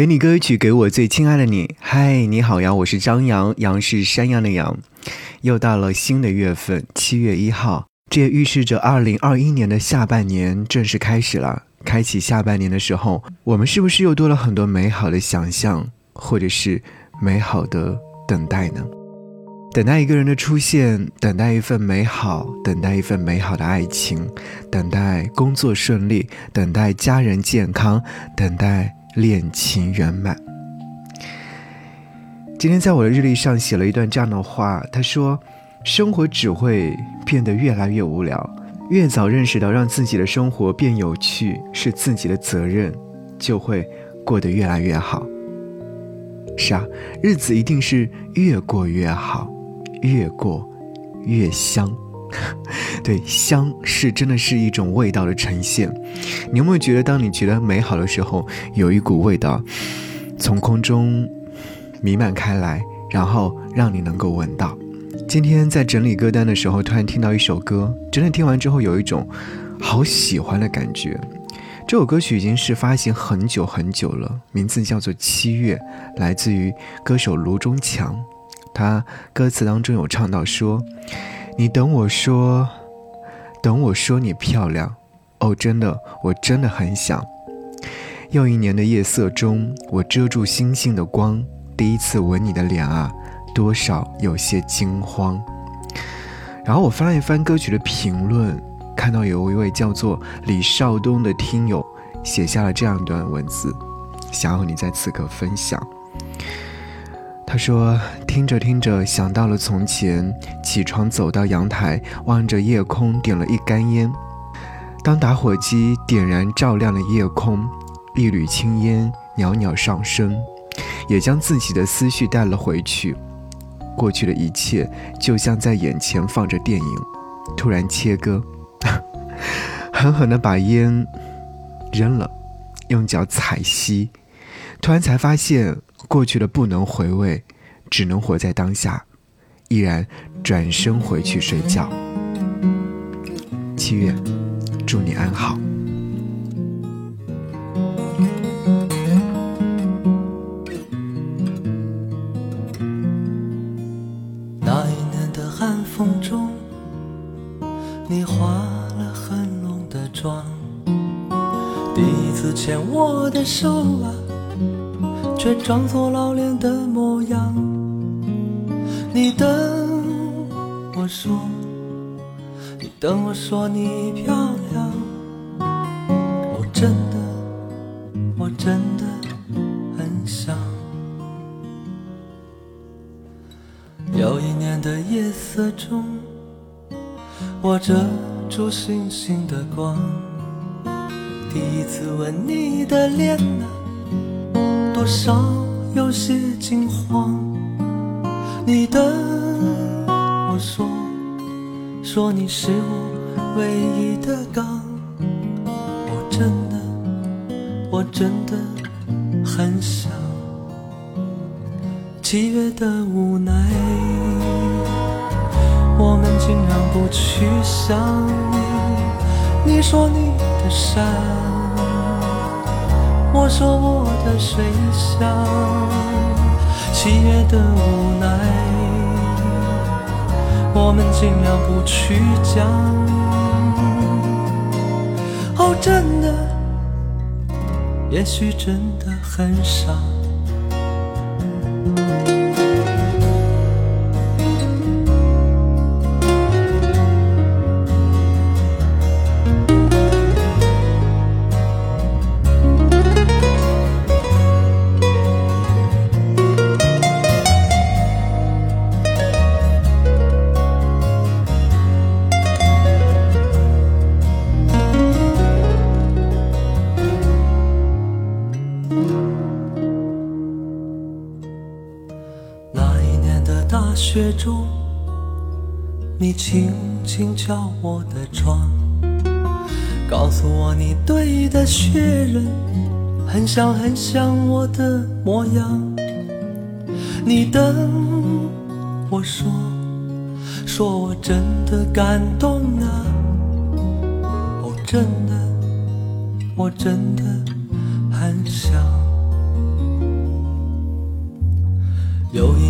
给你歌曲，给我最亲爱的你。嗨，你好呀，我是张扬，杨是山羊的羊。又到了新的月份，七月一号，这也预示着二零二一年的下半年正式开始了。开启下半年的时候，我们是不是又多了很多美好的想象，或者是美好的等待呢？等待一个人的出现，等待一份美好，等待一份美好的爱情，等待工作顺利，等待家人健康，等待恋情圆满。今天在我的日历上写了一段这样的话，他说：“生活只会变得越来越无聊，越早认识到让自己的生活变有趣是自己的责任，就会过得越来越好。”是啊，日子一定是越过越好。越过越香，对，香是真的是一种味道的呈现。你有没有觉得，当你觉得美好的时候，有一股味道从空中弥漫开来，然后让你能够闻到？今天在整理歌单的时候，突然听到一首歌，真的听完之后有一种好喜欢的感觉。这首歌曲已经是发行很久很久了，名字叫做《七月》，来自于歌手卢中强。他歌词当中有唱到说：“你等我说，等我说你漂亮，哦，真的，我真的很想。又一年的夜色中，我遮住星星的光，第一次吻你的脸啊，多少有些惊慌。”然后我翻了一翻歌曲的评论，看到有一位叫做李少东的听友写下了这样一段文字，想要和你在此刻分享。他说：“听着听着，想到了从前，起床走到阳台，望着夜空，点了一杆烟。当打火机点燃，照亮了夜空，一缕青烟袅袅上升，也将自己的思绪带了回去。过去的一切，就像在眼前放着电影，突然切割，狠狠地把烟扔了，用脚踩熄，突然才发现。”过去的不能回味，只能活在当下，依然转身回去睡觉。七月，祝你安好。那一年的寒风中，你化了很浓的妆，第一次牵我的手啊。却装作老练的模样。你等我说，你等我说你漂亮。我真的，我真的很想。有一年的夜色中，我遮住星星的光，第一次吻你的脸啊。少有些惊慌，你等我说，说你是我唯一的港。我真的，我真的很想。七月的无奈，我们竟然不去想你。你说你的山。我说我的水乡，七月的无奈，我们尽量不去讲。哦，真的，也许真的很傻。大雪中，你轻轻敲我的窗，告诉我你对的雪人很像很像我的模样。你等我说，说我真的感动啊！哦，真的，我真的很想。有一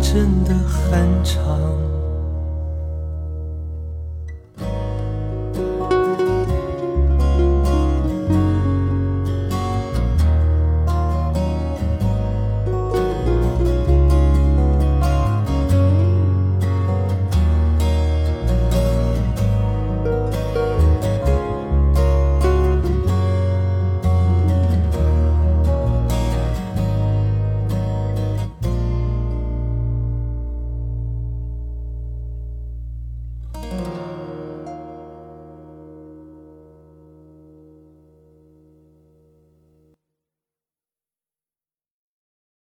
真的很长。